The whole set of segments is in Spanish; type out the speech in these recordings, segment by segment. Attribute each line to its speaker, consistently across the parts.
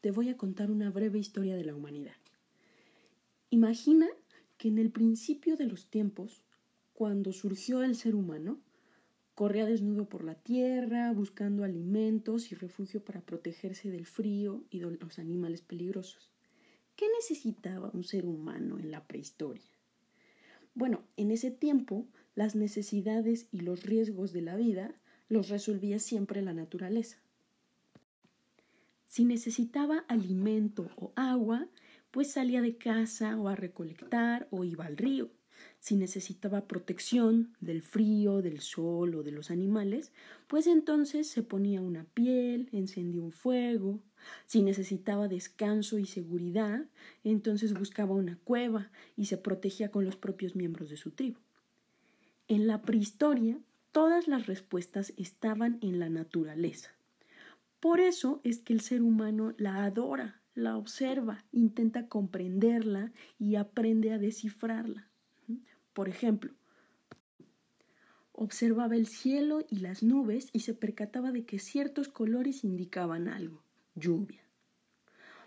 Speaker 1: te voy a contar una breve historia de la humanidad. Imagina que en el principio de los tiempos, cuando surgió el ser humano, corría desnudo por la tierra, buscando alimentos y refugio para protegerse del frío y de los animales peligrosos. ¿Qué necesitaba un ser humano en la prehistoria? Bueno, en ese tiempo las necesidades y los riesgos de la vida los resolvía siempre la naturaleza. Si necesitaba alimento o agua, pues salía de casa o a recolectar o iba al río. Si necesitaba protección del frío, del sol o de los animales, pues entonces se ponía una piel, encendía un fuego. Si necesitaba descanso y seguridad, entonces buscaba una cueva y se protegía con los propios miembros de su tribu. En la prehistoria, todas las respuestas estaban en la naturaleza. Por eso es que el ser humano la adora, la observa, intenta comprenderla y aprende a descifrarla. Por ejemplo, observaba el cielo y las nubes y se percataba de que ciertos colores indicaban algo, lluvia.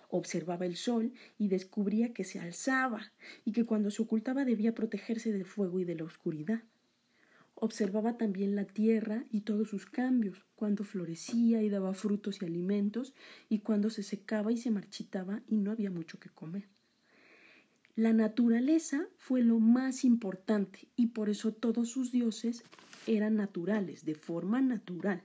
Speaker 1: Observaba el sol y descubría que se alzaba y que cuando se ocultaba debía protegerse del fuego y de la oscuridad. Observaba también la tierra y todos sus cambios, cuando florecía y daba frutos y alimentos, y cuando se secaba y se marchitaba y no había mucho que comer. La naturaleza fue lo más importante y por eso todos sus dioses eran naturales, de forma natural.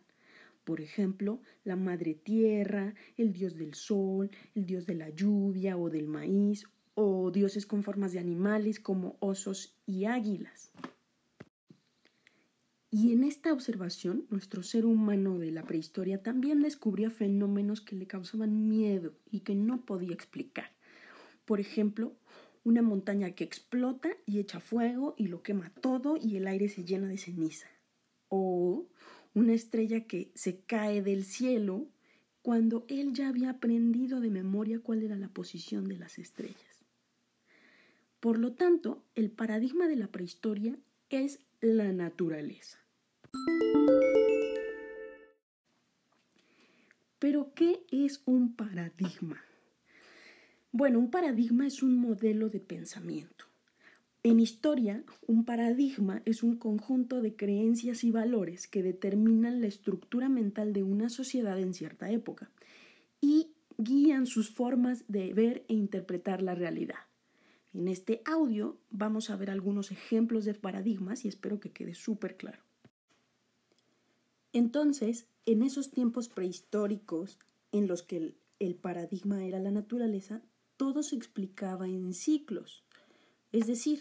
Speaker 1: Por ejemplo, la madre tierra, el dios del sol, el dios de la lluvia o del maíz, o dioses con formas de animales como osos y águilas. Y en esta observación, nuestro ser humano de la prehistoria también descubría fenómenos que le causaban miedo y que no podía explicar. Por ejemplo, una montaña que explota y echa fuego y lo quema todo y el aire se llena de ceniza. O una estrella que se cae del cielo cuando él ya había aprendido de memoria cuál era la posición de las estrellas. Por lo tanto, el paradigma de la prehistoria es la naturaleza. Pero, ¿qué es un paradigma? Bueno, un paradigma es un modelo de pensamiento. En historia, un paradigma es un conjunto de creencias y valores que determinan la estructura mental de una sociedad en cierta época y guían sus formas de ver e interpretar la realidad. En este audio vamos a ver algunos ejemplos de paradigmas y espero que quede súper claro. Entonces, en esos tiempos prehistóricos en los que el, paradigma era la naturaleza, todo se explicaba en ciclos, es decir,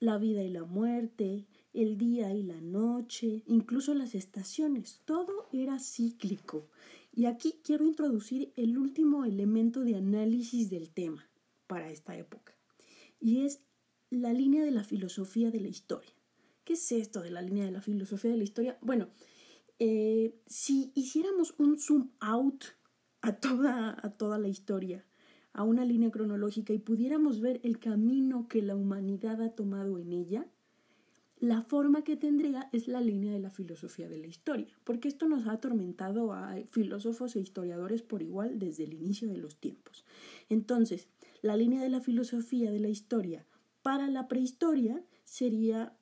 Speaker 1: la vida y la muerte, el día y la noche, incluso las estaciones, todo era cíclico. Y aquí quiero introducir el último elemento de análisis del tema para esta época, y es la línea de la filosofía de la historia. ¿Qué es esto de la línea de la filosofía de la historia? Bueno, eh, si hiciéramos un zoom out a toda, a toda la historia, a una línea cronológica y pudiéramos ver el camino que la humanidad ha tomado en ella, la forma que tendría es la línea de la filosofía de la historia, porque esto nos ha atormentado a filósofos e historiadores por igual desde el inicio de los tiempos. Entonces, la línea de la filosofía de la historia para la prehistoria sería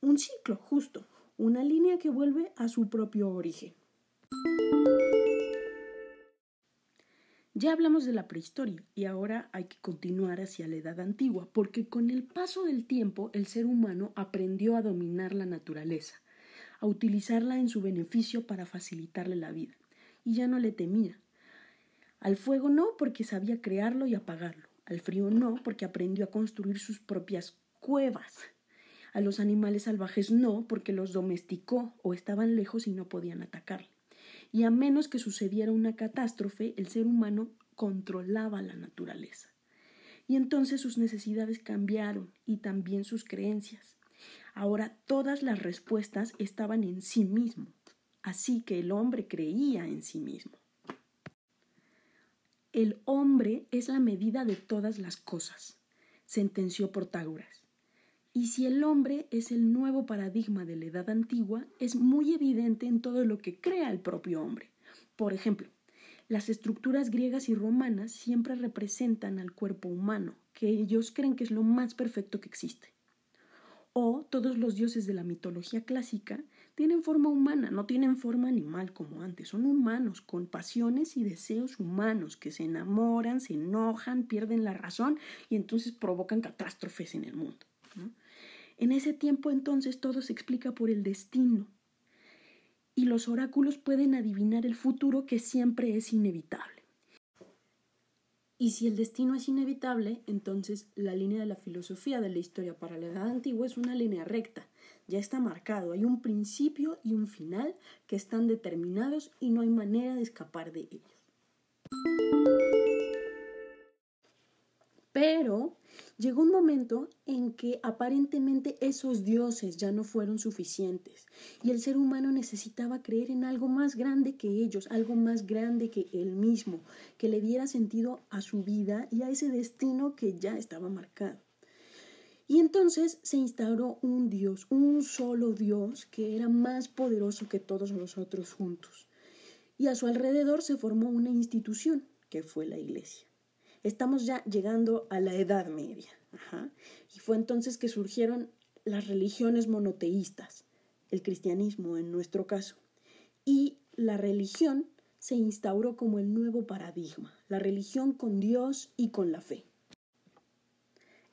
Speaker 1: un ciclo justo, una línea que vuelve a su propio origen. Ya hablamos de la prehistoria y ahora hay que continuar hacia la edad antigua, porque con el paso del tiempo el ser humano aprendió a dominar la naturaleza, a utilizarla en su beneficio para facilitarle la vida, y ya no le temía. Al fuego no porque sabía crearlo y apagarlo, al frío no porque aprendió a construir sus propias cuevas, a los animales salvajes no porque los domesticó o estaban lejos y no podían atacarle y a menos que sucediera una catástrofe, el ser humano controlaba la naturaleza. Y entonces sus necesidades cambiaron y también sus creencias. Ahora todas las respuestas estaban en sí mismo, así que el hombre creía en sí mismo. El hombre es la medida de todas las cosas, sentenció Protágoras. Y si el hombre es el nuevo paradigma de la edad antigua, es muy evidente en todo lo que crea el propio hombre. Por ejemplo, Las estructuras griegas y romanas siempre representan al cuerpo humano, que ellos creen que es lo más perfecto que existe. O todos los dioses de la mitología clásica tienen forma humana, no tienen forma animal como antes, son humanos, con pasiones y deseos humanos, que se enamoran, se enojan, pierden la razón y entonces provocan catástrofes en el mundo. En ese tiempo entonces todo se explica por el destino y los oráculos pueden adivinar el futuro que siempre es inevitable. Y si el destino es inevitable, entonces la línea de la filosofía de la historia para la edad antigua es una línea recta. Ya está marcado, hay un principio y un final que están determinados y no hay manera de escapar de ellos. Pero llegó un momento en que aparentemente esos dioses ya no fueron suficientes y el ser humano necesitaba creer en algo más grande que ellos, algo más grande que él mismo, que le diera sentido a su vida y a ese destino que ya estaba marcado. Y entonces se instauró un Dios, un solo Dios que era más poderoso que todos nosotros juntos. Y a su alrededor se formó una institución, que fue la iglesia. Estamos ya llegando a la Edad Media. Y fue entonces que surgieron las religiones monoteístas, el cristianismo en nuestro caso. Y la religión se instauró como el nuevo paradigma, la religión con Dios y con la fe.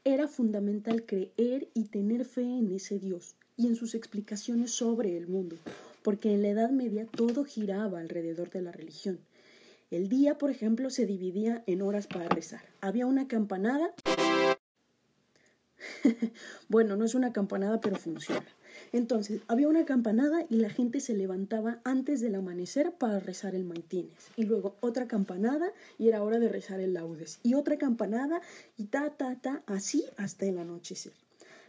Speaker 1: Era fundamental creer y tener fe en ese Dios y en sus explicaciones sobre el mundo, porque en la Edad Media todo giraba alrededor de la religión el día, por ejemplo, se dividía en horas para rezar. Había una campanada. bueno, no es una campanada, pero funciona. Entonces, había una campanada y la gente se levantaba antes del amanecer para rezar el maitines. Y luego otra campanada y era hora de rezar el laudes. Y otra campanada y ta, ta, ta, así hasta el anochecer.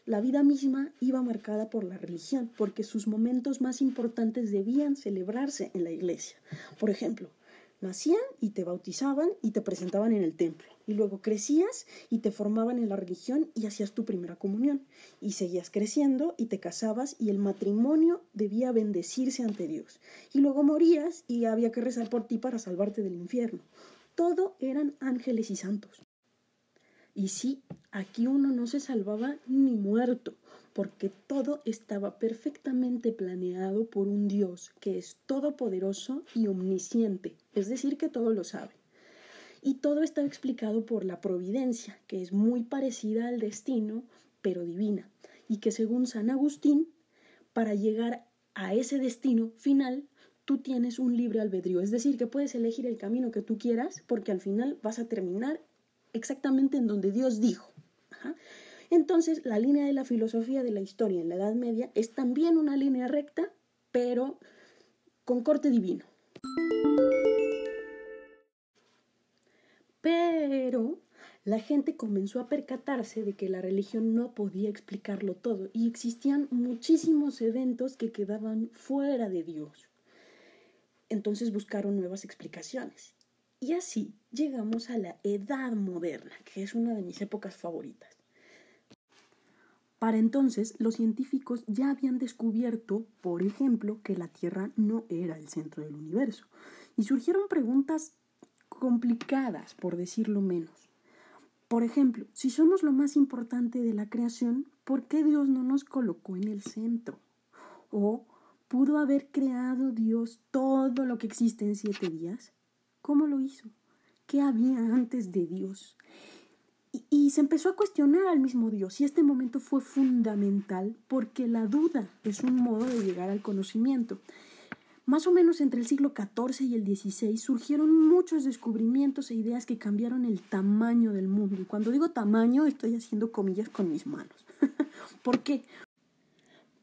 Speaker 1: La vida misma iba marcada por la religión, porque sus momentos más importantes debían celebrarse en la iglesia. Por ejemplo, Nacían y te bautizaban y te presentaban en el templo. Y luego crecías y te formaban en la religión y hacías tu primera comunión. Y seguías creciendo y te casabas y el matrimonio debía bendecirse ante Dios. Y luego morías y había que rezar por ti para salvarte del infierno. Todo eran ángeles y santos. Y sí, aquí uno no se salvaba ni muerto, porque todo estaba perfectamente planeado por un Dios que es todopoderoso y omnisciente, es decir, que todo lo sabe. Y todo está explicado por la providencia, que es muy parecida al destino, pero divina, y que según San Agustín, para llegar a ese destino final, tú tienes un libre albedrío, es decir, que puedes elegir el camino que tú quieras, porque al final vas a terminar exactamente en donde Dios dijo. Entonces, la línea de la filosofía de la historia en la Edad Media es también una línea recta, pero con corte divino. Pero la gente comenzó a percatarse de que la religión no podía explicarlo todo y existían muchísimos eventos que quedaban fuera de Dios. Entonces buscaron nuevas explicaciones. Y así llegamos a la Edad Moderna, que es una de mis épocas favoritas. Para entonces, los científicos ya habían descubierto, por ejemplo, que la Tierra no era el centro del universo. Y surgieron preguntas complicadas, por decirlo menos. Por ejemplo, si somos lo más importante de la creación, ¿por qué Dios no nos colocó en el centro? ¿O pudo haber creado Dios todo lo que existe en siete días? ¿Cómo lo hizo? ¿Qué había antes de Dios? Y, se empezó a cuestionar al mismo Dios y este momento fue fundamental porque la duda es un modo de llegar al conocimiento. Más o menos entre el siglo XIV y el XVI surgieron muchos descubrimientos e ideas que cambiaron el tamaño del mundo. Y cuando digo tamaño estoy haciendo comillas con mis manos. ¿Por qué?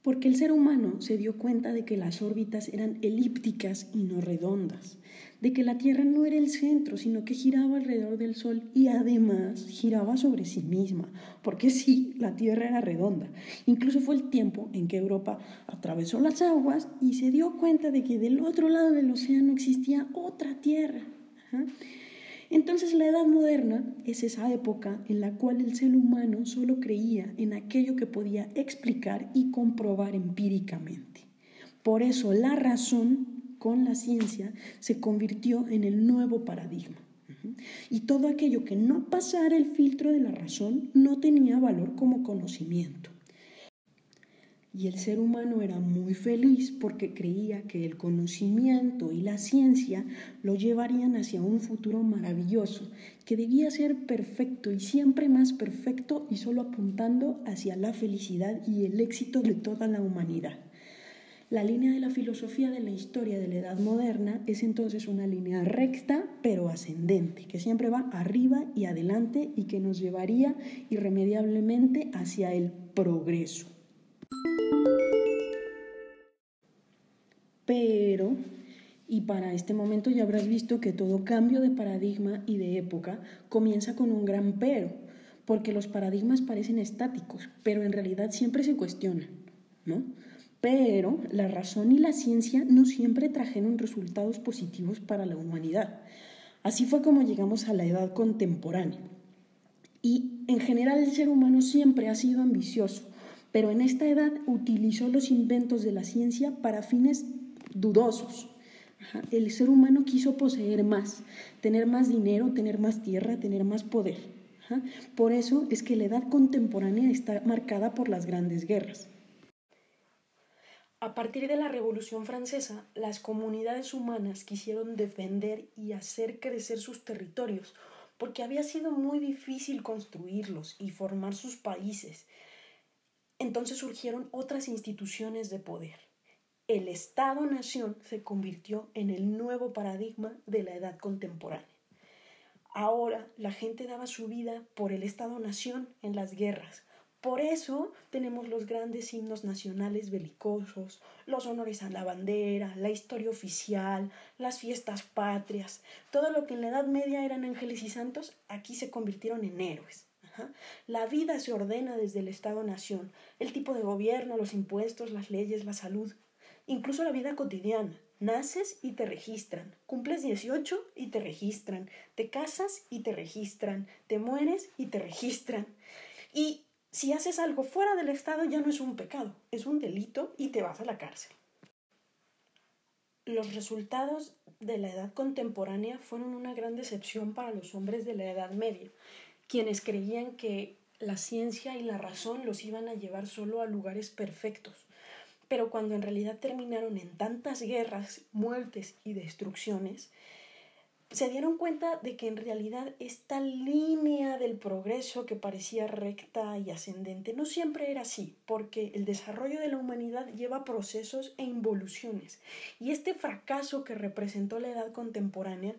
Speaker 1: Porque el ser humano se dio cuenta de que las órbitas eran elípticas y no redondas de que la Tierra no era el centro, sino que giraba alrededor del Sol y además giraba sobre sí misma, porque sí, la Tierra era redonda. Incluso fue el tiempo en que Europa atravesó las aguas y se dio cuenta de que del otro lado del océano existía otra Tierra. Entonces la Edad Moderna es esa época en la cual el ser humano solo creía en aquello que podía explicar y comprobar empíricamente. Por eso la razón con la ciencia se convirtió en el nuevo paradigma. Y todo aquello que no pasara el filtro de la razón no tenía valor como conocimiento. Y el ser humano era muy feliz porque creía que el conocimiento y la ciencia lo llevarían hacia un futuro maravilloso, que debía ser perfecto y siempre más perfecto y solo apuntando hacia la felicidad y el éxito de toda la humanidad. La línea de la filosofía de la historia de la Edad Moderna es entonces una línea recta pero ascendente, que siempre va arriba y adelante y que nos llevaría irremediablemente hacia el progreso. Pero, y para este momento ya habrás visto que todo cambio de paradigma y de época comienza con un gran pero, porque los paradigmas parecen estáticos, pero en realidad siempre se cuestionan, ¿no? Pero la razón y la ciencia no siempre trajeron resultados positivos para la humanidad. Así fue como llegamos a la edad contemporánea. Y en general el ser humano siempre ha sido ambicioso, pero en esta edad utilizó los inventos de la ciencia para fines dudosos. El ser humano quiso poseer más, tener más dinero, tener más tierra, tener más poder. Por eso es que la edad contemporánea está marcada por las grandes guerras. A partir de la Revolución Francesa, las comunidades humanas quisieron defender y hacer crecer sus territorios, porque había sido muy difícil construirlos y formar sus países. Entonces surgieron otras instituciones de poder. El Estado-Nación se convirtió en el nuevo paradigma de la edad contemporánea. Ahora la gente daba su vida por el Estado-Nación en las guerras, por eso tenemos los grandes himnos nacionales belicosos, los honores a la bandera, la historia oficial, las fiestas patrias, todo lo que en la Edad Media eran ángeles y santos, aquí se convirtieron en héroes. La vida se ordena desde el Estado-Nación, el tipo de gobierno, los impuestos, las leyes, la salud, incluso la vida cotidiana. Naces y te registran, cumples 18 y te registran, te casas y te registran, te mueres y te registran. Y si haces algo fuera del Estado ya no es un pecado, es un delito y te vas a la cárcel. Los resultados de la edad contemporánea fueron una gran decepción para los hombres de la Edad Media, quienes creían que la ciencia y la razón los iban a llevar solo a lugares perfectos, pero cuando en realidad terminaron en tantas guerras, muertes y destrucciones, se dieron cuenta de que en realidad esta línea del progreso que parecía recta y ascendente no siempre era así, porque el desarrollo de la humanidad lleva procesos e involuciones. Y este fracaso que representó la edad contemporánea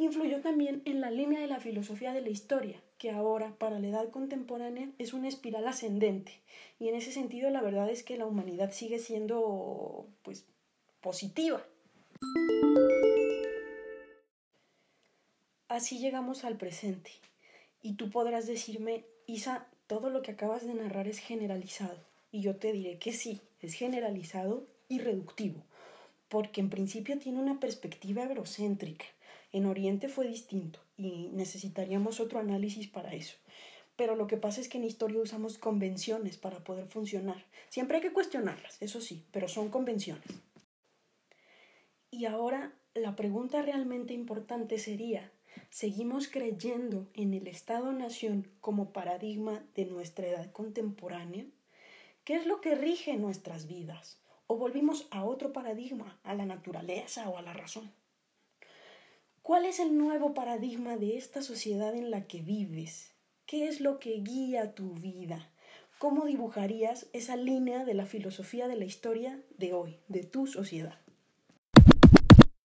Speaker 1: influyó también en la línea de la filosofía de la historia, que ahora para la edad contemporánea es una espiral ascendente. Y en ese sentido la verdad es que la humanidad sigue siendo pues positiva. Así llegamos al presente. Y tú podrás decirme, Isa, todo lo que acabas de narrar es generalizado. Y yo te diré que sí, es generalizado y reductivo, porque en principio tiene una perspectiva eurocéntrica. En Oriente fue distinto y necesitaríamos otro análisis para eso. Pero lo que pasa es que en historia usamos convenciones para poder funcionar. Siempre hay que cuestionarlas, eso sí, pero son convenciones. Y ahora la pregunta realmente importante sería, seguimos creyendo en el Estado-Nación como paradigma de nuestra edad contemporánea? ¿Qué es lo que rige nuestras vidas? ¿O volvimos a otro paradigma, a la naturaleza o a la razón? ¿Cuál es el nuevo paradigma de esta sociedad en la que vives? ¿Qué es lo que guía tu vida? ¿Cómo dibujarías esa línea de la filosofía de la historia de hoy, de tu sociedad?